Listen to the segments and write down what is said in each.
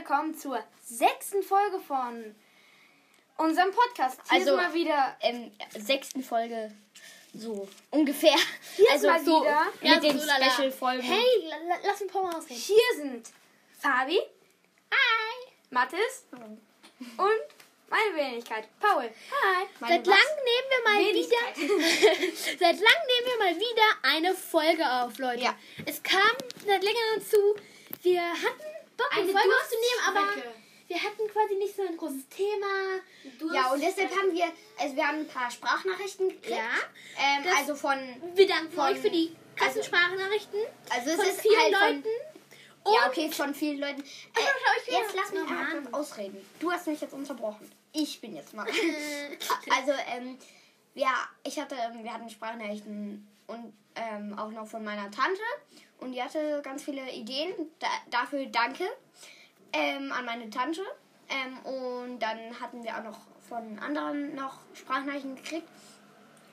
willkommen zur sechsten Folge von unserem Podcast. Hier Also- ist mal wieder ähm, sechsten Folge so ungefähr. Hier also mal so wieder- mit Ja, den so lala. Special-Folgen. Hey, la, la, lass ein paar Mal ausreden. Hier sind Fabi, Hi. Mathis und meine Wenigkeit, Paul. Hi. Meine Seit was? langem nehmen wir mal wieder. seit langem nehmen wir mal wieder eine Folge auf, Leute. Ja. Es kam seit längerem zu. Wir hatten Bock, eine, Folge aufzunehmen, aber wir hatten quasi nicht so ein großes Thema. Ja, und deshalb haben wir, also wir haben ein paar Sprachnachrichten gekriegt. Ja. Ähm, also von, Wir danken Von- euch für die krassen also- Sprachnachrichten also es von ist vielen halt Leuten. von, ja okay, von vielen Leuten. Äh, wieder jetzt lass mich mal ausreden. Du hast mich jetzt unterbrochen. Ich bin jetzt mal. also, ähm, ja, ich hatte, ähm, wir hatten Sprachnachrichten und ähm, auch noch von meiner Tante und die hatte ganz viele Ideen. Da, dafür danke ähm, an meine Tante. Ähm, und dann hatten wir auch noch von anderen noch Sprachnachrichten gekriegt.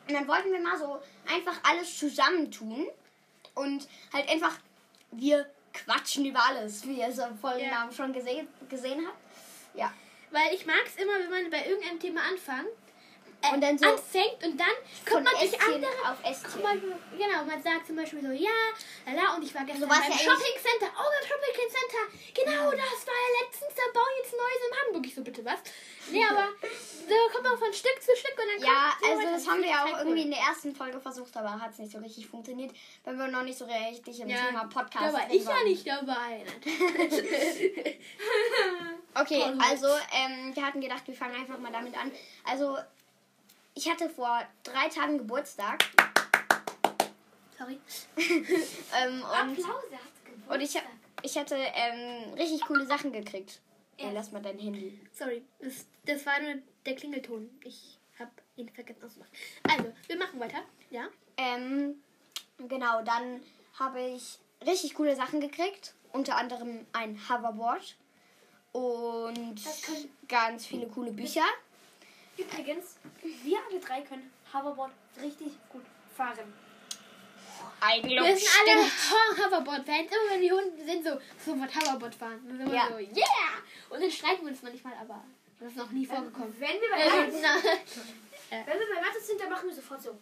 Und dann wollten wir mal so einfach alles zusammentun und halt einfach, wir quatschen über alles, wie ihr es im Folgennamen schon gesehen, gesehen habt. Ja. Weil ich mag es immer, wenn man bei irgendeinem Thema anfängt. Äh, Und dann so anfängt und dann kommt man durch andere auf Ästchen. Genau, man sagt zum Beispiel so, ja, lala, und ich war gestern So beim ja Shopping Center. Oh, beim Shopping Center. Genau, das war ja letztens, da bauen jetzt Neues in Hamburg. Ich so, bitte was? Nee, aber so kommt man von Stück zu Stück und dann Ja, also das haben wir ja auch irgendwie in der ersten Folge versucht, aber hat es nicht so richtig funktioniert, weil wir noch nicht so richtig im Ja, Thema Podcast Da war drin ich ja waren. nicht dabei. Okay, also ähm, wir hatten gedacht, wir fangen einfach mal damit an. Also ich hatte vor drei Tagen Geburtstag Sorry. ähm, und, Applaus, er hat's gewusst. und ich, ich hatte ähm, richtig coole Sachen gekriegt. Ja, lass mal dein Handy. Sorry, das, das war nur der Klingelton. Ich habe ihn vergessen auszumachen. Also, wir machen weiter. Ja? Ähm, genau, dann habe ich richtig coole Sachen gekriegt. Unter anderem ein Hoverboard und ganz viele coole Bücher. Übrigens, wir alle drei können Hoverboard richtig gut fahren. Eigenlob Wir sind alle Ho- Hoverboard-Fans. Immer wenn die Hunde sind so, sofort Hoverboard fahren. Dann sind wir Ja. so, yeah! Und dann streiten wir uns manchmal, aber das ist noch nie vorgekommen. Wenn wir bei Äh, wenn wir bei sind, dann machen wir sofort so.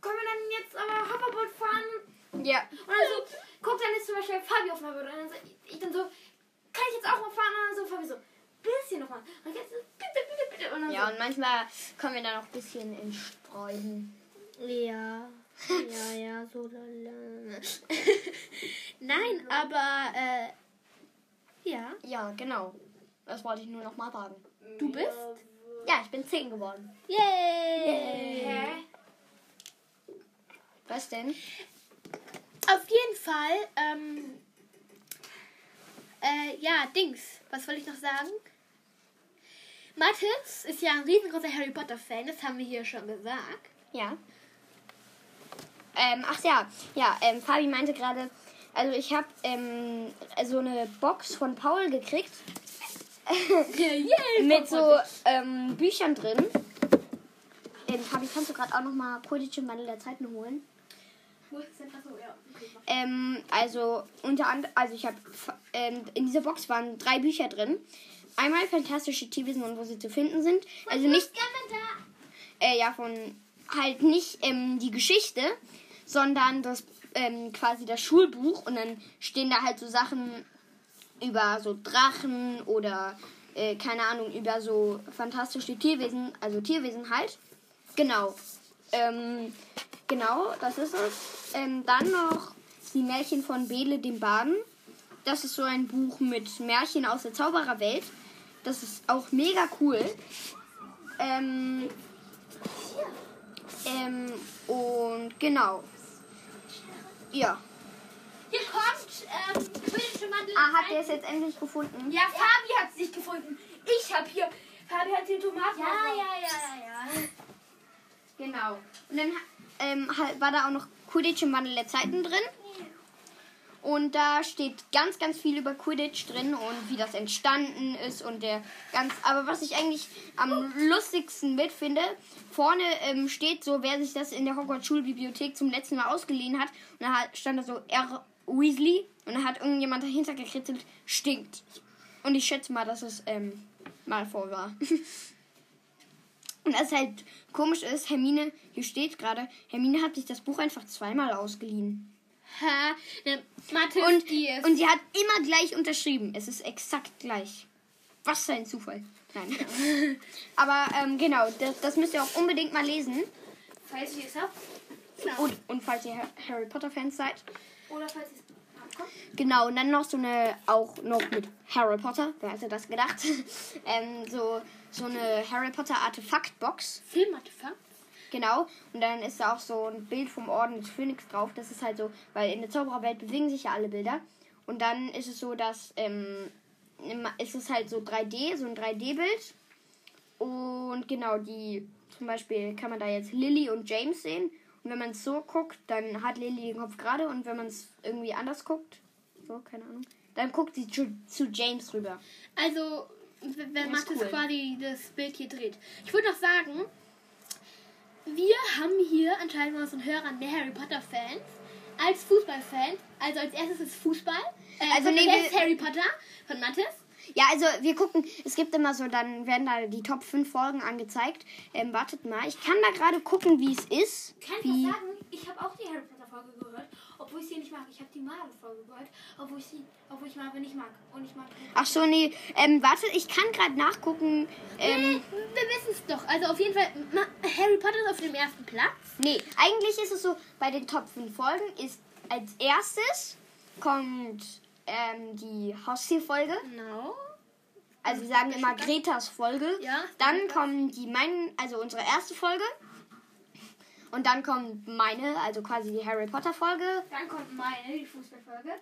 Können wir dann jetzt aber Hoverboard fahren? Ja. Und dann so, guck dann jetzt zum Beispiel Fabi auf Hoverboard und dann so, ich dann so, kann ich jetzt auch mal fahren? Und dann so Fabi so, bisschen nochmal. Und jetzt so, bitte, bitte, bitte. Und dann Ja, so, und manchmal kommen wir dann auch ein bisschen ins Streuen. ja. Ja, ja, so lala. Nein, aber, äh, ja. Ja, genau. Das wollte ich nur noch mal sagen. Du bist? Ja, ich bin 10 geworden. Yay! Hä? Was denn? Auf jeden Fall, ähm, äh, ja, Dings. Was wollte ich noch sagen? Mathis ist ja ein riesengroßer Harry Potter Fan, das haben wir hier schon gesagt. Ja. Ähm, ach ja, ja, ähm, Fabi meinte gerade, also ich habe ähm, so eine Box von Paul gekriegt Yay! mit so ähm, Büchern drin. Ähm, Fabi, kannst du gerade auch noch mal Quidditch im Wandel der Zeiten holen? Mach. Ähm, also unter anderem, also ich habe ähm, in dieser Box waren drei Bücher drin. Einmal fantastische Tierwesen und wo sie zu finden sind. Also nicht, äh, ja von halt nicht ähm, die Geschichte, sondern das ähm, quasi das Schulbuch und dann stehen da halt so Sachen über so Drachen oder äh, keine Ahnung über so fantastische Tierwesen, also Tierwesen halt. Genau. Ähm, genau, das ist es. Ähm, dann noch die Märchen von Bele dem Baden. Das ist so ein Buch mit Märchen aus der Zaubererwelt. Das ist auch mega cool. Ähm, ähm, und genau. Ja. Hier kommt, ähm, Wandel Ah, habt ihr es jetzt endlich gefunden? Ja, Fabi hat es nicht gefunden. Ich habe hier. Fabi hat die Tomaten. Ja, ja, ja, ja, ja. Genau. Und dann ähm, war da auch noch Quidditch im Wandel der Zeiten drin. Und da steht ganz, ganz viel über Quidditch drin und wie das entstanden ist und der ganz. Aber was ich eigentlich am lustigsten mitfinde, vorne ähm, steht so, wer sich das in der Hogwarts Schulbibliothek zum letzten Mal ausgeliehen hat. Und da stand da so R. Weasley Und dann hat irgendjemand dahinter gekritzelt, stinkt. Und ich schätze mal, dass es ähm, Malfoy war. Und das halt komisch ist, Hermine, hier steht gerade, Hermine hat sich das Buch einfach zweimal ausgeliehen. Ha, ne, Und, die ist. und sie hat immer gleich unterschrieben. Es ist exakt gleich. Was für ein Zufall. Nein. Aber ähm, genau, das, das müsst ihr auch unbedingt mal lesen. Falls ihr es habt. Und, und falls ihr Ha- Harry Potter Fans seid. Oder falls ihr es habt. Genau, und dann noch so eine, auch noch mit Harry Potter, wer hätte das gedacht? ähm, so, so eine Harry Potter Artefaktbox. Filmartefakt. Genau, und dann ist da auch so ein Bild vom Orden des Phönix drauf. Das ist halt so, weil in der Zaubererwelt bewegen sich ja alle Bilder. Und dann ist es so, dass ähm, ist es halt so 3D, so ein 3D-Bild. Und genau, die zum Beispiel kann man da jetzt Lily und James sehen. Und wenn man es so guckt, dann hat Lily den Kopf gerade. Und wenn man es irgendwie anders guckt, so, keine Ahnung, dann guckt sie zu, zu James rüber. Also, w- wenn Das ist Mathis cool. quasi das Bild hier dreht. Ich würde noch sagen, wir haben hier anscheinend mal so einen Hörer der Harry Potter Fans. Als Fußballfan, also als erstes ist Fußball. Äh, Also nee, wir- ist Harry Potter von Mathis. Ja, also wir gucken, es gibt immer so, dann werden da die Top 5 Folgen angezeigt. Ähm, wartet mal, ich kann da gerade gucken, wie es ist. Kann ich Wie, was sagen? Ich habe auch die Harry Potter Folge gehört, obwohl ich sie nicht mag. Ich habe die Marvel Folge gehört, obwohl ich sie, obwohl ich Marvel nicht mag. Und ich mag ach so, nee, ähm, warte, ich kann gerade nachgucken. Ähm, Wir wissen es doch. Also auf jeden Fall, Harry Potter ist auf dem ersten Platz. nee, eigentlich ist es so, bei den Top 5 Folgen ist als erstes kommt ähm, die Haustierfolge. Genau. Also wir sagen immer Gretas Folge. Ja. Dann kommen die meinen, also unsere erste Folge. Und dann kommt meine, also quasi die Harry Potter Folge. Dann kommt meine, die Fußballfolge.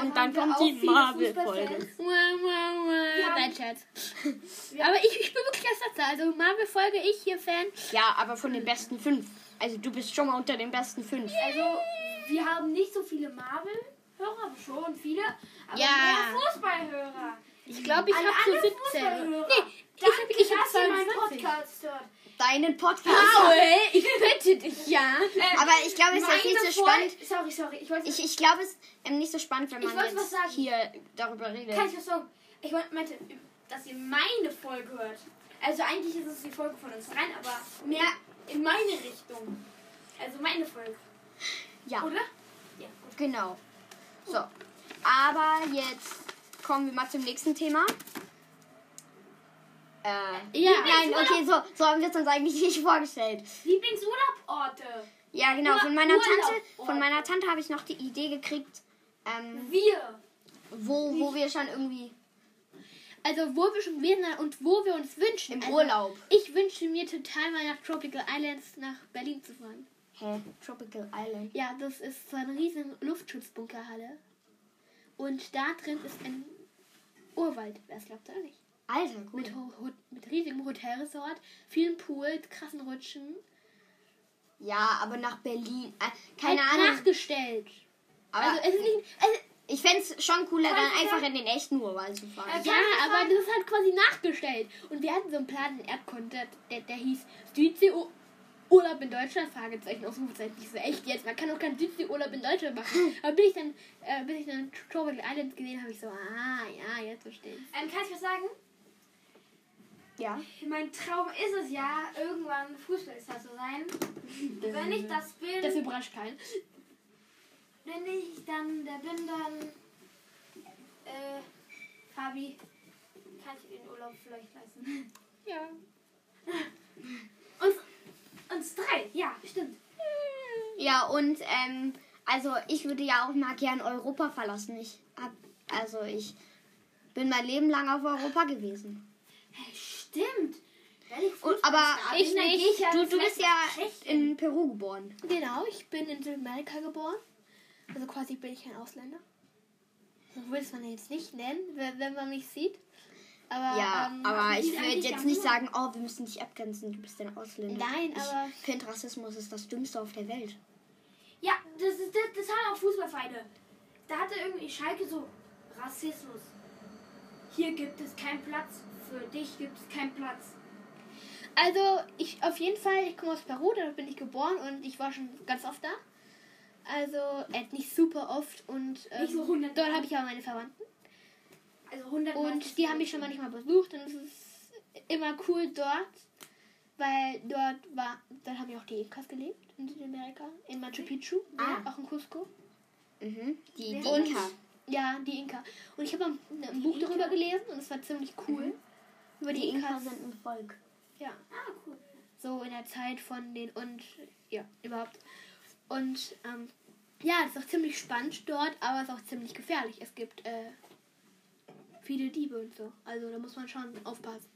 Und dann kommt die Marvel-Folge. Fußballfans. Wow, wow, wow. Ja. Nein, Scherz. Aber ich, ich bin wirklich als Letzter. Also Marvel-Folge, ich hier Fan. Ja, aber von den besten fünf. Also du bist schon mal unter den besten fünf. Also, wir haben nicht so viele Marvel-Hörer, aber schon viele. Aber Ja. mehr Fußballhörer. Ich glaube, ich habe so anderen 17. Fußballhörer. Nee, ich habe ich hab dass ihr meinen 22. Podcast hört. Deinen Podcast. Paul, ich bitte dich, ja. Aber ich glaube, es ist nicht so spannend. Sorry, sorry. Ich wollte, Ich, ich glaube, es ist ähm, nicht so spannend, wenn man jetzt sagen. hier darüber redet. kann ich was sagen? Ich wollte- meinte, dass ihr meine Folge hört. Also eigentlich ist es die Folge von uns rein, aber mehr in meine Richtung. Also meine Folge. Ja, Oder? Ja, gut. genau. So, aber jetzt kommen wir mal zum nächsten Thema. Äh, Ja, nein, okay, so, so haben wir es uns eigentlich nicht vorgestellt. Lieblingsurlaubsorte. Ja, genau, von meiner Tante, von meiner Tante habe ich noch die Idee gekriegt, ähm, Wir. wo, wo wir schon irgendwie Also wo wir schon sind und wo wir uns wünschen. im also, Urlaub. Ich wünsche mir total mal nach Tropical Islands nach Berlin zu fahren. Hä? Tropical Island. Ja, das ist so eine riesen Luftschutzbunkerhalle. Und da drin ist ein Urwald. Wer es glaubt oder nicht? Alter, cool. Mit, Ho mit riesigem Hotelresort, vielen Pools, krassen Rutschen. Ja, aber nach Berlin. Äh, keine halt Ahnung. nachgestellt. Aber also es ist nicht. Also, ich fände es schon cooler, dann einfach in den echten Urwald zu fahren. Äh, ja, aber das ist halt quasi nachgestellt. Und wir hatten so einen Plan in Erdkunde, der, der hieß Südsee Urlaub in Deutschland, Fragezeichen, Ausrufezeichen. Ich so, echt jetzt, man kann doch keinen Südsee-Urlaub in Deutschland machen. Aber bis ich dann, äh, bis ich dann Tropical Islands gesehen habe, ich so, ah, ja, jetzt verstehe ich. Ähm, kann ich was sagen? Ja. Mein Traum ist es ja, irgendwann Fußballstar zu sein. Wenn ich das bin, Das überrascht keinen. wenn ich dann der bin, dann äh, Fabi, kann ich den Urlaub vielleicht leisten. Ja. Uns, uns drei, ja, stimmt. Ja, und ähm, also ich würde ja auch mal gern Europa verlassen. Ich hab, also ich bin mein Leben lang auf Europa gewesen. Hey, stimmt. Ich Und, aber ich nicht. Ich ja du, du bist ja in Peru geboren. Genau, ich bin in Südamerika geboren. Also quasi bin ich ein Ausländer. So würde es man jetzt nicht nennen, wenn, wenn man mich sieht. Aber, Ja, ähm, aber ich würde jetzt nicht sagen, oh, wir müssen dich abgrenzen, du bist ein Ausländer. Nein, ich aber- finde Rassismus ist das Dümmste auf der Welt. Ja, das, ist, das, das haben auch Fußballvereine. Da hatte irgendwie Schalke so Rassismus. Hier gibt es keinen Platz. Für dich gibt es keinen Platz. Also, ich auf jeden Fall, ich komme aus Peru, da bin ich geboren und ich war schon ganz oft da. Also, äh, nicht super oft und ähm, Nicht so 100 dort habe ich aber meine Verwandten. Also 100 Mal Und die haben mich schon manchmal besucht und es ist immer cool dort, weil dort war, dort haben ja auch die Inkas gelebt in Südamerika, in Machu Picchu, Ah. auch in Cusco. Mhm. Die, die Und- Inka. Ja, die Inka. Und ich habe ein, ein Buch darüber Inka? gelesen und es war ziemlich cool. Über die, Die Inka sind ein Volk. Ja, Ah, cool. so in der Zeit von den und ja, überhaupt. Und ähm, ja, es ist auch ziemlich spannend dort, aber es ist auch ziemlich gefährlich. Es gibt äh, viele Diebe und so. Also da muss man schon aufpassen.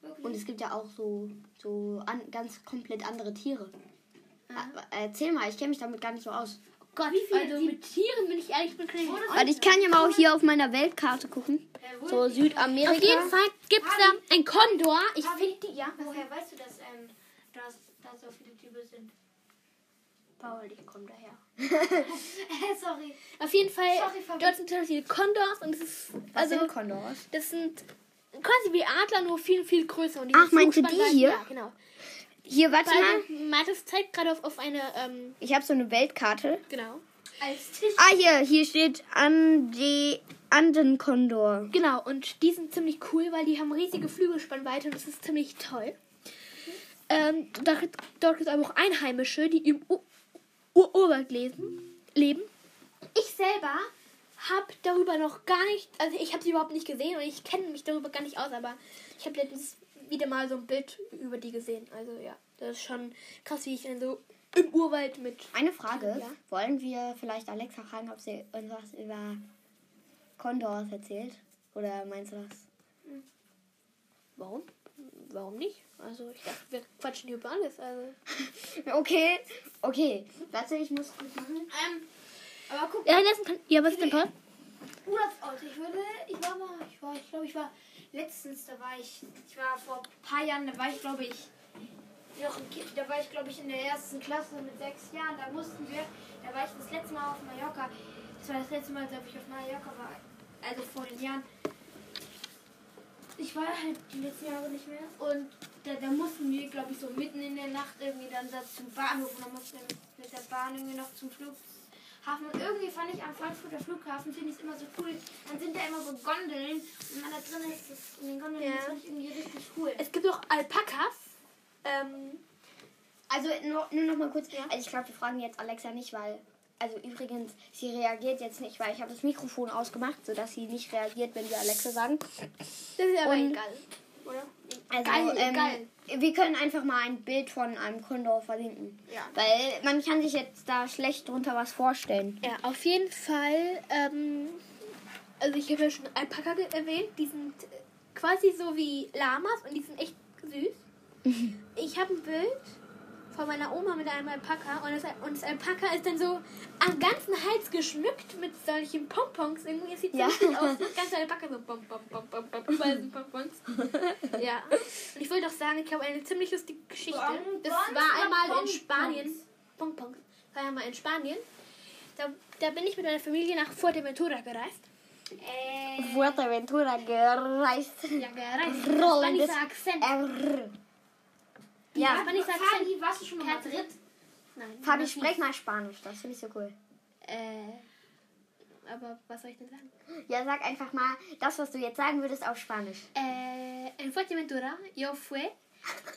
Wirklich. Und es gibt ja auch so, so an, ganz komplett andere Tiere. Aber Erzähl mal, ich kenne mich damit gar nicht so aus. Gott, Wie viele also mit Tieren bin ich ehrlich, ich bin kein Wo das- Warte, ich kann ja mal auch hier auf meiner Weltkarte gucken. So Südamerika. Auf jeden Fall gibt es da ein Kondor. Ich finde die, ja. Woher weißt du, dass, ähm, dass, dass so viele Typen sind? Paul, ich komme daher. Sorry. Auf jeden Fall, Sorry, dort sind total viele Kondors und es ist, Was also, sind Kondors? das sind quasi wie Adler, nur viel, viel größer. Und die Ach, meinst du die hier? Ja, genau. Hier, warte mal. Mathis zeigt gerade auf, auf eine, ähm, Ich habe so eine Weltkarte. genau. Als Tisch. Ah, hier, hier steht Ande, Andenkondor. Genau, und die sind ziemlich cool, weil die haben riesige Flügelspannweite und das ist ziemlich toll. Ähm, dort, dort gibt es aber auch Einheimische, die im U Ur Urwald lesen, leben. Ich selber habe darüber noch gar nicht, also ich habe sie überhaupt nicht gesehen und ich kenne mich darüber gar nicht aus, aber ich habe letztens wieder mal so ein Bild über die gesehen. Also ja, das ist schon krass, wie ich dann so im Urwald mit. Eine Frage. Ja. Wollen wir vielleicht Alexa fragen, ob sie uns was über Kondors erzählt? Oder meinst du das? Warum? Warum nicht? Also ich dachte, wir quatschen hier über alles. Also. Okay, okay. Warte, ich muss kurz machen. Ähm, aber guck, Ja, kann. Ja, was ist denn Paul? Urlaubsort. Ich würde, ich war mal, ich war, ich glaube, ich war letztens, da war ich, ich war vor ein paar Jahren, da war ich, glaube ich, noch ein Kind, da war ich, glaube ich, in der ersten Klasse mit sechs Jahren, da mussten wir, da war ich das letzte Mal auf Mallorca. Das war das letzte Mal, dass ich auf Mallorca war, also vor den Jahren. Ich war halt die letzten Jahre nicht mehr und da, da mussten wir, glaube ich, so mitten in der Nacht irgendwie dann da zum Bahnhof und dann mussten wir mit, mit der Bahn irgendwie noch zum Flughafen. Und irgendwie fand ich am Frankfurter Flughafen, finde ich es immer so cool. Dann sind da immer so Gondeln und wenn man da drin ist, das, in den Gondeln, Ja. das fand ich irgendwie richtig cool. Es gibt auch Alpakas. Ähm, Also nur, nur noch mal kurz. Also ich glaube, wir fragen jetzt Alexa nicht, weil. Also übrigens, sie reagiert jetzt nicht, weil ich habe das Mikrofon ausgemacht, sodass sie nicht reagiert, wenn wir Alexa sagen. das ist aber Und- egal. Oder? Also, Geil, ähm, geil. wir können einfach mal ein Bild von einem Kondor verlinken. Ja. Weil man kann sich jetzt da schlecht drunter was vorstellen. Ja, auf jeden Fall. Ähm, also ich habe ja schon Alpaka erwähnt. Die sind quasi so wie Lamas und die sind echt süß. ich habe ein Bild von meiner Oma mit einem Alpaka und das, und das Alpaka ist dann so am ganzen Hals geschmückt mit solchen Pompons. Irgendwie sieht Ja. so aus. Das ganze Alpaka so pom, pom, pom, pom, pom, überall sind Pompons. ja. Und ich wollte auch sagen, ich habe eine ziemlich lustige Geschichte. Das war einmal in? Spanien. Pompons. Das war einmal in Spanien. Da, da bin ich mit meiner Familie nach Fuerteventura gereist. Äh, Fuerteventura gereist. Ja, gereist. Rollendes Spanischer Akzent. R. Ja, Spanischer Akzent. Fabi, warst du schon mal Madrid? Nein. Fabi, das sprech mal Spanisch, das finde ich so cool. Äh, aber was soll ich denn sagen? Ja, sag einfach mal das, was du jetzt sagen würdest, auf Spanisch. Eh, en Fuerteventura yo fui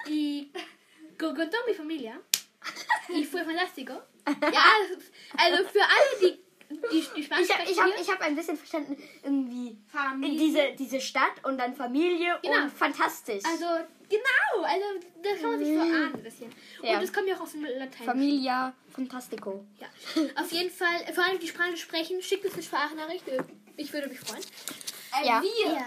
y con, con toda mi familia y fue fantástico. Ja, also für alle, die die, die Spanisch Ich habe ich hab, ich hab ein bisschen verstanden, irgendwie Familie. diese, diese Stadt und dann Familie Genau. und fantastisch. also genau, also das kann man sich so ahnen ein bisschen. Ja. Und das kommt ja auch aus dem Latein. Familia Fantastico. Ja. Auf jeden Fall, vor allem die Spanisch sprechen, schickt uns eine Sprachnachricht. Ich würde mich freuen. Äh, Ja. Wir. Ja.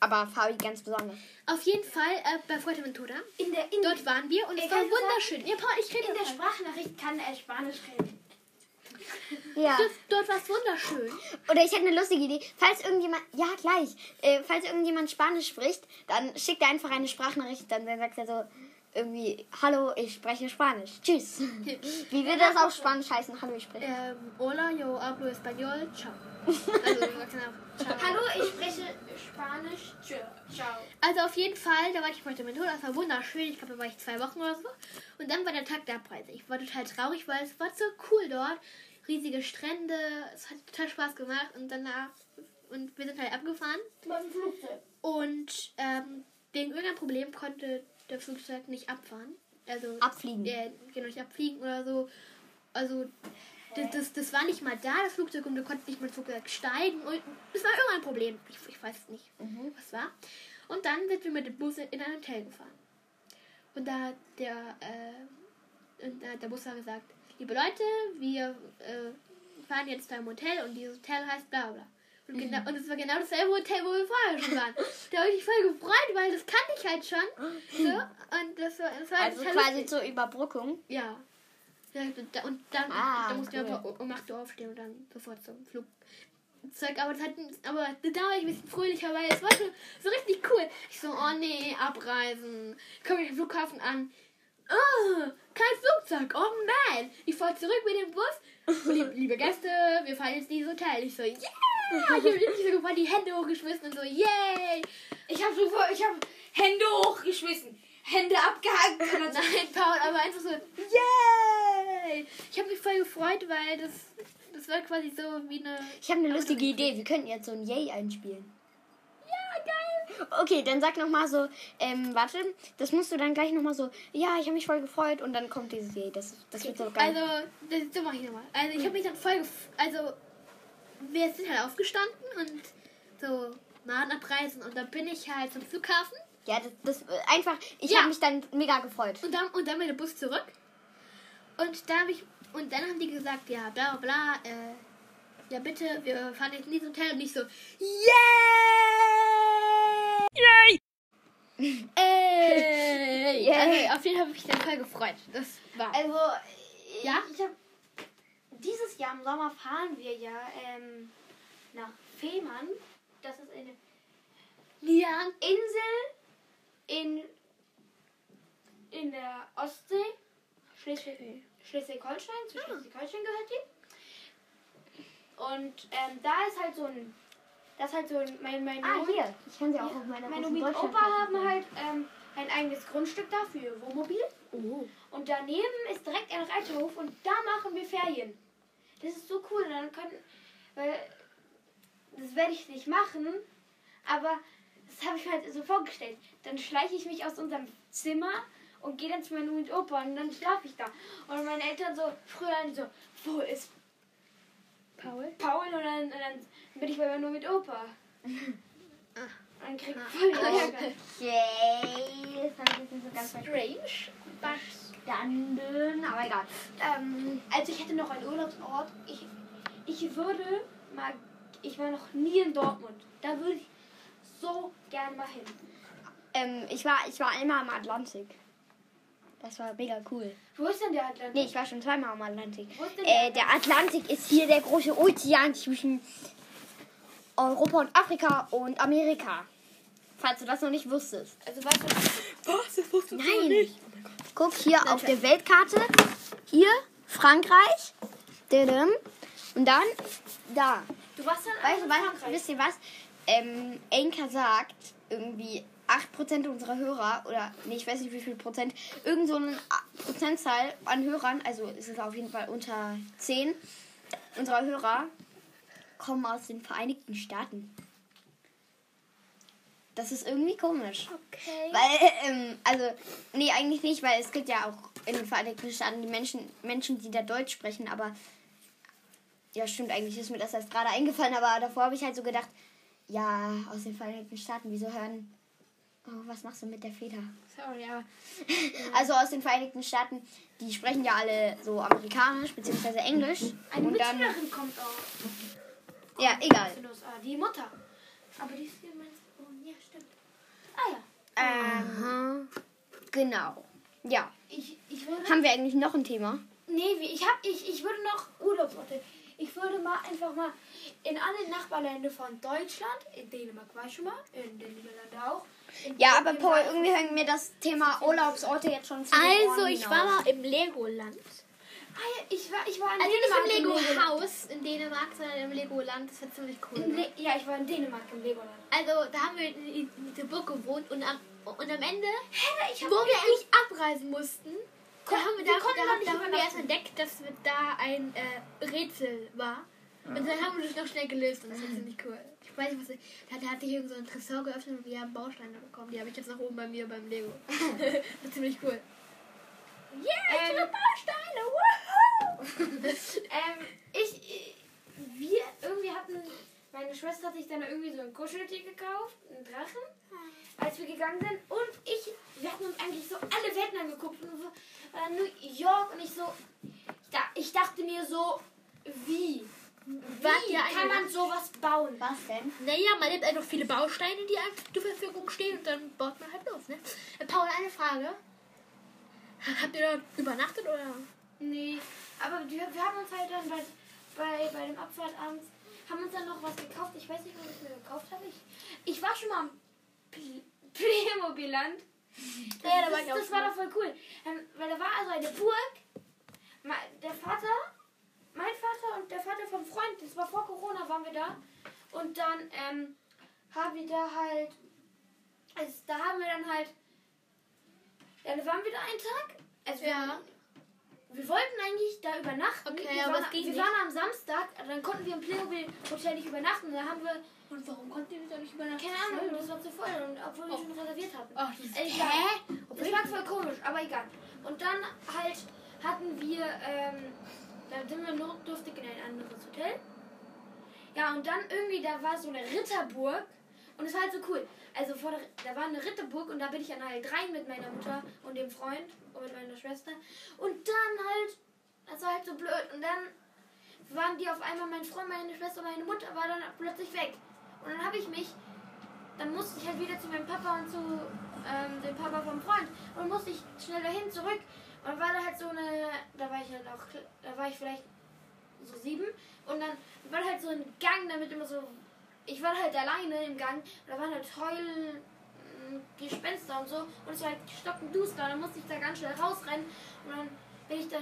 Aber Fabi ganz besonders. Auf jeden Fall äh, bei Fuerteventura. In der, in, Dort waren wir und es war kann sagen, wunderschön. Ja, Paul, ich rede in der. Sprachnachricht kann er Spanisch reden. Ja. Dort, dort war es wunderschön. Oder ich hätte eine lustige Idee. Falls irgendjemand, ja gleich, äh, falls irgendjemand Spanisch spricht, dann schickt er einfach eine Sprachnachricht, dann sagt er so irgendwie, hallo, ich spreche Spanisch. Tschüss. Wie würde das auf Spanisch heißen? Hallo, ich spreche. Ähm, hola, yo hablo español. Ciao. Also. Ciao. Hallo, ich spreche Spanisch. Ciao. Also auf jeden Fall, da war ich heute mit das war wunderschön. Ich glaube, da war ich zwei Wochen oder so. Und dann war der Tag der Abreise. Ich war total traurig, weil es war so cool dort. Riesige Strände, es hat total Spaß gemacht. Und danach, und wir sind halt abgefahren. Und ähm, wegen irgendeinem Problem konnte der Flugzeug nicht abfahren. Also Abfliegen. äh, genau, nicht abfliegen oder so. Also das, das, das war nicht mal da, das Flugzeug, und du konntest nicht mal ins Flugzeug steigen. Und es war irgendein Problem. Ich, ich weiß nicht, was war. Und dann sind wir mit dem Bus in ein Hotel gefahren. Und da hat der, äh, und da hat der Busfahrer gesagt, liebe Leute, wir äh, fahren jetzt da im Hotel und dieses Hotel heißt bla bla. Und, genau, und es war genau dasselbe Hotel, wo wir vorher schon waren. da habe ich mich voll gefreut, weil das kannte ich halt schon. So, und das war, das war Also total quasi lustig. zur Überbrückung. Ja. und dann, Ah, da musste cool. ich aber um 8 Uhr aufstehen und dann sofort zum Flugzeug. Aber, das hat, aber da war ich ein bisschen fröhlicher, weil es war schon so richtig cool. Ich so, oh nee, abreisen. Ich komme den Flughafen an. Oh, kein Flugzeug. Oh man. Ich fahre zurück mit dem Bus. Liebe, liebe Gäste, wir fahren jetzt dieses Hotel. Ich so, yeah. Ich habe so gefallen, die Hände hochgeschmissen und so, yay. Ich habe sofort, ich habe Hände hochgeschmissen, Hände abgehackt. Und dann Nein, Paul, aber einfach so, yay! Ich habe mich voll gefreut, weil das, das war quasi so wie eine. Ich habe eine lustige Idee. Wir könnten jetzt so ein Yay einspielen. Ja, geil! Okay, dann sag noch mal so, ähm, warte, das musst du dann gleich noch mal so, ja, ich habe mich voll gefreut und dann kommt dieses Yay. Das, das wird so geil. Also, das, so mache ich nochmal. Also, ich habe mich dann voll. gef- Also, wir sind halt aufgestanden und so Mahn abreisen und dann bin ich halt zum Flughafen ja, das, das äh, einfach, ich Ja. habe mich dann mega gefreut. und dann, und dann mit dem Bus zurück. Und da habe ich. Und dann haben die gesagt, ja, bla bla, äh, ja bitte, wir fahren jetzt in dieses Hotel und nicht so, Yay! Ey! Yay. Also, auf jeden Fall habe ich mich dann voll gefreut. Das war. Also, Ja? ich hab, dieses Jahr im Sommer fahren wir ja ähm, nach Fehmarn. Das ist eine ja, Insel in, in der Ostsee. Schleswig- Schleswig-Holstein, zu Schleswig-Holstein gehört die. Und ähm, da ist halt so ein, das ist halt so ein, mein, mein Ah, Omi- hier. Ich kann sie auch auf meiner Meine großen Omi und Opa haben halt ähm, ein eigenes Grundstück da für Wohnmobil. Oh. Und daneben ist direkt ein Reiterhof und da machen wir Ferien. Das ist so cool. Dann können, weil das werde ich nicht machen, aber das habe ich mir halt so vorgestellt. Dann schleiche ich mich aus unserem Zimmer und gehe dann zu meinem Omi und Opa und dann schlafe ich da. Und meine Eltern so früher so, wo ist Paul? Paul? Und dann, und dann bin ich bei meinem Omi und Opa. Ah. Und dann krieg ich voll den Ärger. Yay. Das habe ich jetzt nicht so ganz Strange. verstanden, aber egal. Ähm, also ich hätte noch einen Urlaubsort. Ich, ich würde mal, ich war noch nie in Dortmund. Da würde ich so gerne mal hin. Ähm, ich war, ich war einmal am Atlantik. Das war mega cool. Wo ist denn der Atlantik? Nee, ich war schon zweimal am Atlantik. Wo ist denn Äh, der Atlantik ist hier der große Ozean zwischen Europa und Afrika und Amerika. Falls du das noch nicht wusstest. Also weißt du, Was? Das wusstest du Nein. Guck hier auf der Weltkarte. Hier Frankreich. Und dann da. du warst dann Weißt weißt, Frankreich. wisst ihr was? Ähm, Enka sagt, irgendwie 8% unserer Hörer, oder nee, ich weiß nicht wie viel Prozent, irgend so eine Prozentzahl an Hörern, also es ist auf jeden Fall unter 10 unserer Hörer, kommen aus den Vereinigten Staaten. Das ist irgendwie komisch. Okay. Weil, ähm, also, nee, eigentlich nicht, weil es gibt ja auch in den Vereinigten Staaten die Menschen, Menschen, die da Deutsch sprechen, aber ja, stimmt, eigentlich ist mir das erst gerade eingefallen, aber davor habe ich halt so gedacht, ja, aus den Vereinigten Staaten, wieso hören. Oh, was machst du mit der Feder? Sorry, aber. Also aus den Vereinigten Staaten, die sprechen ja alle so amerikanisch bzw. Englisch. Eine und dann. Mitschülerin kommt auch. Ja, egal. USA. Die Mutter. Aber die ist hier mein Sohn. Ja, stimmt. Ah ja. Ähm, genau. Ja. Ich, ich würde. Haben wir eigentlich noch ein Thema? Nee, ich, hab, ich, ich würde noch Urlaubsorte. Ich würde mal einfach mal in alle Nachbarländer von Deutschland, in Dänemark war ich schon mal, in den Niederlanden auch. Ja, aber Paul, irgendwie hängt mir das Thema Urlaubsorte jetzt schon zu Also, ich war mal im Legoland. Ah, ich war, ich war in Also nicht im Dänemark. Lego-Haus in Dänemark, sondern im Lego-Land. Das war ziemlich cool. In Le ja, ich war in Dänemark im Legoland. Also da haben wir in, Burg gewohnt und am, und am Ende, Hä, wo wir eigentlich abreisen mussten, da haben wir, wir da, da, da haben wir erst entdeckt, dass wir da ein äh, Rätsel war. Und dann haben wir das noch schnell gelöst und das war ziemlich cool. Ich weiß nicht, was ich, da, da hatte ich irgend so einen Tresor geöffnet und wir haben Bausteine bekommen. Die habe ich jetzt noch oben bei mir beim Lego. das war ziemlich cool. Yeah, Ähm, Bausteine, ähm, ich, ich- wir irgendwie hatten, meine Schwester hat sich dann irgendwie so ein Kuscheltier gekauft, einen Drachen, als wir gegangen sind. Und ich, wir hatten uns eigentlich so alle Welten angeguckt. Und so, dann New York und ich so, ich, da, ich dachte mir so, wie? Wie ihr kann eine- man sowas bauen? Was denn? Naja, man nimmt einfach viele Bausteine, die einem zur Verfügung stehen und dann baut man halt los, ne? Äh, Paul, eine Frage. Habt ihr da übernachtet oder? Nee, aber wir, wir haben uns halt dann bei, bei, bei dem Abfahrt abends, haben uns dann noch was gekauft. Ich weiß nicht, was ich mir gekauft habe. Ich, ich war schon mal am Pl- Playmobil-Land. Das, Ja, da war das, das war doch voll cool. Ähm, weil da war also eine Burg. Der Vater, mein Vater und der Vater vom Freund, das war vor Corona, waren wir da. Und dann ähm, haben wir da halt, also da haben wir dann halt, ja, da waren wir da einen Tag. Also wir, Ja. wir wollten eigentlich da übernachten. Okay, wir aber waren, es ging Wir nicht. waren am Samstag, dann konnten wir im Playmobil Hotel nicht übernachten. Da haben wir, Und warum konntet ihr da nicht übernachten? keine Ahnung, das war zu voll, und, obwohl wir schon reserviert hatten. Ach, das Egal. Hä? Das war voll komisch, aber egal. Und dann halt hatten wir, ähm, da sind wir notdürftig in ein anderes Hotel. Ja, und dann irgendwie, da war so eine Ritterburg. Und es war halt so cool. Also vor der, da war eine Ritterburg und da bin ich dann halt rein mit meiner Mutter und dem Freund und mit meiner Schwester. Und dann halt, das war halt so blöd. Und dann waren die auf einmal, mein Freund, meine Schwester, meine Mutter war dann plötzlich weg. Und dann habe ich mich, dann musste ich halt wieder zu meinem Papa und zu ähm, dem Papa vom Freund. Und musste ich schnell dahin zurück. Und war da halt so eine, da war ich halt auch, da war ich vielleicht so sieben. Und dann war halt so ein Gang, damit immer so, ich war halt alleine im Gang. Und da waren halt Heul, m, Gespenster und so. Und es war halt stockenduster. Und dann musste ich da ganz schnell rausrennen. Und dann bin ich da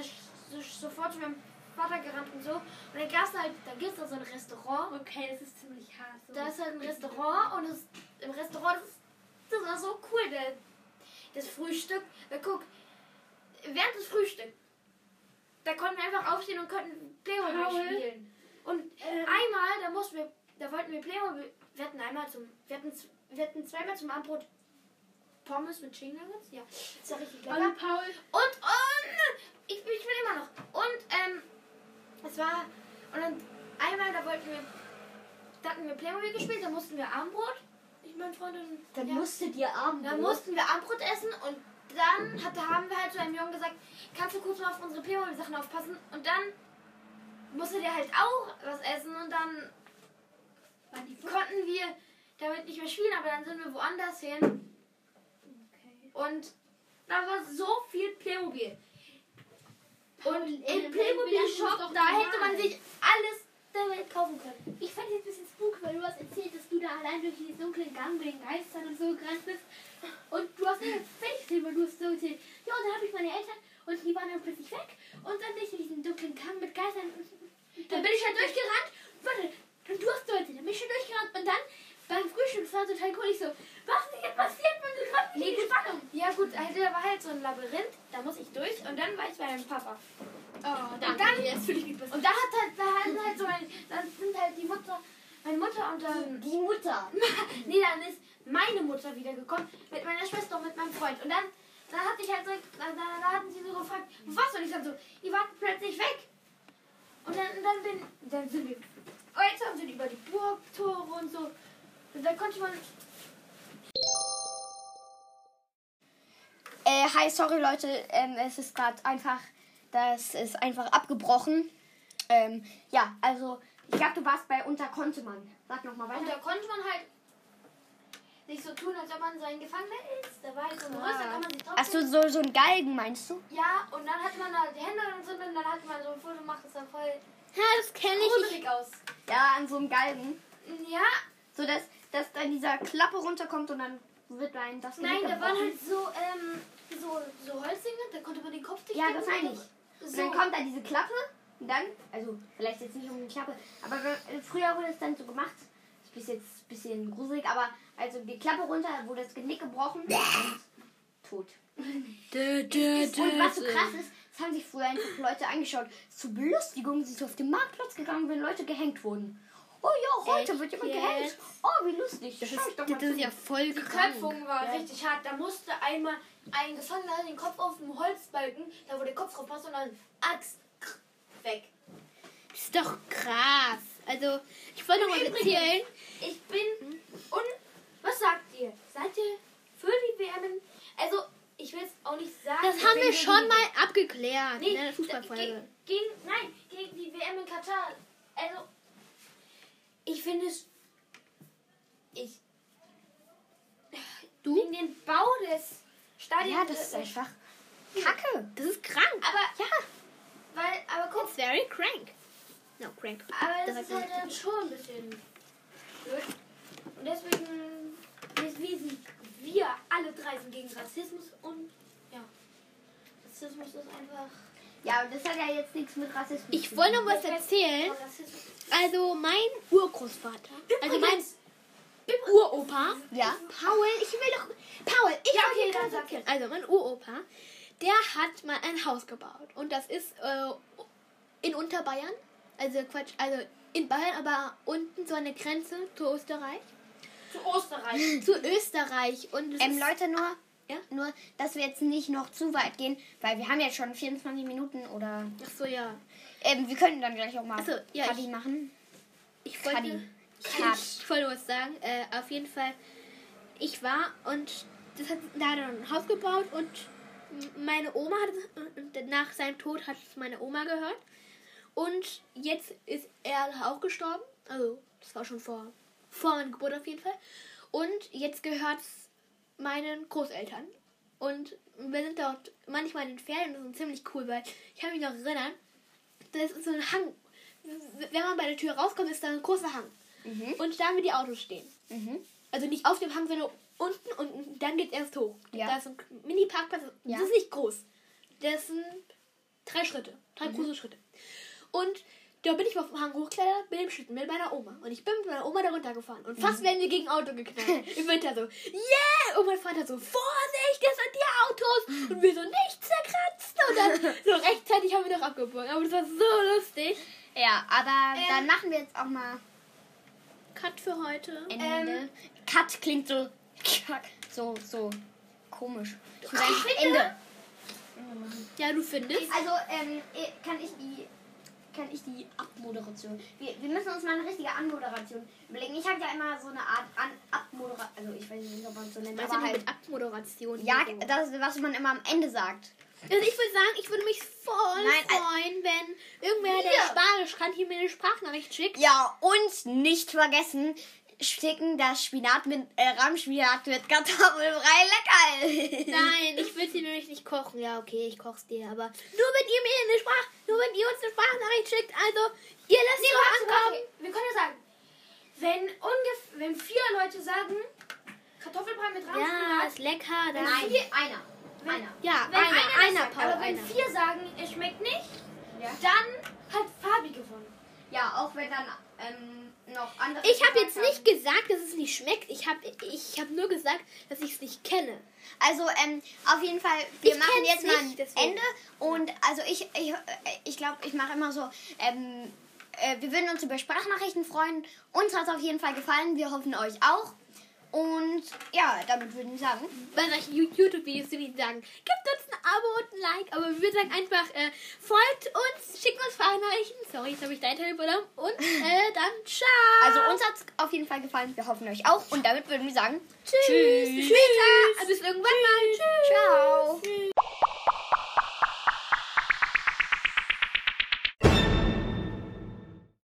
so, sofort zu meinem Vater gerannt und so. Und dann gab es halt, da gibt es da so ein Restaurant. Okay, das ist ziemlich hart. So. Da ist halt ein Restaurant und das, im Restaurant, das, das war so cool, der, das Frühstück. Da guck, während des Frühstücks, da konnten wir einfach aufstehen und konnten Paul? spielen. Und Ähm. einmal, da mussten wir, da wollten wir Playmobil, wir hatten einmal zum, wir hatten, wir hatten zweimal zum Abendbrot Pommes mit Chicken Nuggets, ja, das war richtig lecker. Hallo Paul. Und, und, ich, ich will immer noch. Und, ähm, es war, und dann einmal, da wollten wir, da hatten wir Playmobil gespielt, da mussten wir Armbrot. Ich mein Freund und, Dann ja, musstet ihr Abend. dann mussten wir Armbrot essen und dann hat, haben wir halt zu einem Jungen gesagt, kannst du kurz mal auf unsere Playmobil-Sachen aufpassen? Und dann musste der halt auch was essen und dann konnten wir damit nicht mehr spielen, aber dann sind wir woanders hin Okay. und da war so viel Playmobil. Und im dem Playmobil-Shop, Playmobil-Shop da hätte man sich alles der Welt kaufen können. Ich fand jetzt ein bisschen spooky, weil du hast erzählt, dass du da allein durch diesen dunklen Gang mit den Geistern und so gerannt bist. Und du hast nicht fertig erzählt, weil du hast so erzählt. Ja, und dann habe ich meine Eltern und die waren dann plötzlich weg. Und dann bin ich in diesen dunklen Gang mit Geistern. Und dann bin ich halt durchgerannt. Warte, und du hast so erzählt, dann bin ich schon durchgerannt. Und dann beim Frühstück, das war total cool. Ich so, was ist hier passiert? Man kommt in die Spannung. Ja gut, also da war halt so ein Labyrinth, da muss ich durch und dann war ich bei meinem Papa. Oh, dann- jetzt ich mich besser. Und da hat halt, da hatten halt so mein, dann sind halt die Mutter, meine Mutter und dann, Die Mutter. nee, dann ist meine Mutter wiedergekommen mit meiner Schwester und mit meinem Freund. Und dann, dann hatte ich halt so, da, da, da hatten sie so gefragt, was? Und ich dann so, die waren plötzlich weg. Und dann, dann bin, dann sind wir weiter und sind über die Burgtore und so. Und dann konnte man, Äh, hi, sorry Leute, ähm, es ist gerade einfach, das ist einfach abgebrochen. Ähm, ja, also, ich glaube, du warst bei Unter konnte man. Sag nochmal weiter. da konnte man halt nicht so tun, als ob man so ein Gefangener ist. Da war halt so ein Rüst, da kann man sich drauf Achso, so, so ein Galgen meinst du? Ja, und dann hatte man da die Hände und so, und dann hatte man so ein Foto gemacht, das sah voll Ja, das kenne gruselig aus. Ja, an so einem Galgen. Ja, So, dass, dass dann dieser Klappe runterkommt und dann wird ein das nein, da waren halt so, ähm, so, so Holzdinger, da konnte man den Kopf dicht Ja, das meine ich. Und dann kommt da diese Klappe und dann, also vielleicht jetzt nicht um die Klappe, aber wenn- früher wurde es dann so gemacht, ist bis jetzt ein bisschen gruselig, aber also die Klappe runter, wurde das Genick gebrochen und tot. Und was so krass ist, das haben sich früher einfach Leute angeschaut. Zur Belustigung sind sie auf den Marktplatz gegangen, wenn Leute gehängt wurden. Oh ja, heute Echt wird jemand jetzt? gehängt. Oh, wie lustig. Das ist, doch mal das ist ja voll Die krank. Köpfung war richtig hart. Da musste einmal ein Gefangener den Kopf auf dem Holzbalken, da wo der Kopf drauf passt und dann Axt weg. Das ist doch krass. Also, ich wollte noch Übrigens- erzählen. Ich bin. Und was sagt ihr? Seid ihr für die WM? Also, ich will es auch nicht sagen. Das haben wir schon mal abgeklärt Nee, in der Fußballfolge. Gegen, gegen, nein, gegen die WM in Katar. Also, ich finde es. Ich. Du? Wegen dem Bau des Stadions. Ja, das ist einfach Kacke. Das ist krank. Aber, ja, weil, aber guck, it's very crank. No, crank. aber Das das ist halt dann schon ein bisschen blöd. Und deswegen. Sind, wir alle drei sind gegen Rassismus und. Ja. Rassismus ist einfach. Ja, aber das hat ja jetzt nichts mit Rassismus Ich zu wollte tun. noch was erzählen. Also, mein Urgroßvater, also mein Uropa, Ja. Paul, ich will doch. Paul, ich Ja, okay, dann sag erzählen. Also, mein Uropa, der hat mal ein Haus gebaut. Und das ist äh, in Unterbayern. Also, Quatsch, also in Bayern, aber unten so eine Grenze zu Österreich. Zu Österreich. Zu Österreich. Und Ähm, Leute, nur, Ja? nur, dass wir jetzt nicht noch zu weit gehen, weil wir haben jetzt schon 24 Minuten oder. Ach so, ja. Ähm, wir können dann gleich auch mal Ach so, ja, Kadi ich- machen. Ich wollte, Kadi. ich wollte was sagen. Äh, auf jeden Fall, ich war und das hat, da hat er ein Haus gebaut und meine Oma hat nach seinem Tod hat es meine Oma gehört. Und jetzt ist er auch gestorben. Also, das war schon vor, vor meiner Geburt auf jeden Fall. Und jetzt gehört es meinen Großeltern. Und wir sind dort manchmal in den Ferien. Das ist ziemlich cool, weil ich kann mich noch erinnern, das ist so ein Hang. Wenn man bei der Tür rauskommt, ist da ein großer Hang. Mhm. Und da, wo die Autos stehen. Mhm. Also nicht auf dem Hang, sondern unten und dann geht erst hoch. Ja. Da ist ein Mini-Parkplatz. Ja. Das ist nicht groß. Das sind drei Schritte. Drei Mhm. große Schritte. Und da bin ich auf dem Hang hochgeklettert mit dem Schlitten mit meiner Oma. Und ich bin mit meiner Oma da runtergefahren. Und Mhm. fast werden wir gegen ein Auto geknallt. Im Winter so, yeah! Und mein Vater so, Vorsicht, das sind die Autos! Und wir so, nicht zerkratzt! Und dann so rechtzeitig haben wir noch abgebogen. Aber das war so lustig. Ja, aber Ähm, dann machen wir jetzt auch mal Cut für heute. Ende. Ähm, Cut klingt so. So, so komisch. Ich Ich Ende. Ja, du findest? Also, ähm, eh, kann ich die. Kann ich die Abmoderation. Wir, wir müssen uns mal eine richtige Anmoderation überlegen. Ich habe ja immer so eine Art An Abmoderation. Also, ich weiß nicht, ob man es so nennt. Was Aber halt. mit Abmoderation? Ja, so? das ist, was man immer am Ende sagt. Also ich würde sagen, ich würde mich voll Nein, äh, freuen, wenn irgendwer, der. Spanisch kann, hier mir eine Sprachnachricht schickt. Ja, und nicht vergessen, schicken das Spinat mit, äh, Rahmspinat mit Kartoffelbrei lecker. Nein, ich will sie nämlich nicht kochen. Ja, okay, ich koch's dir, aber nur wenn ihr mir eine Sprach, nur wenn ihr uns eine Sprachnachricht schickt, also ihr lasst Nee, so ankommen. warte. Wir können ja sagen, wenn ungefähr, wenn vier Leute sagen, Kartoffelbrei mit Ja, Rahmspinat, ist lecker. Dann Nein, einer. Einer. Ja, wenn einer, einer, einer, sagt, Paul, aber wenn einer. vier sagen, es schmeckt nicht, Ja. dann hat Fabi gewonnen. Ja, auch wenn dann ähm, noch andere. Ich habe jetzt haben. nicht gesagt, dass es nicht schmeckt. Ich habe ich hab nur gesagt, dass ich es nicht kenne. Also, ähm, auf jeden Fall, wir Ich machen jetzt mal ein deswegen. Ende. Und also ich ich, äh, ich glaube, ich mache immer so, ähm, äh, wir würden uns über Sprachnachrichten freuen. Uns hat es auf jeden Fall gefallen. Wir hoffen euch auch. Und ja, damit würden wir sagen. bei solchen YouTube-Videos zu ihnen sagen, gebt uns Abo und ein Like, aber wir sagen einfach, äh, folgt uns, schickt uns Sprachnachrichten. Sorry, jetzt habe ich dein Teil übernommen. Und äh, dann ciao. Also uns hat es auf jeden Fall gefallen. Wir hoffen euch auch. Und damit würden wir sagen. tschüss. Bis später. Bis irgendwann mal. Tschüss. Ciao. Tschüss.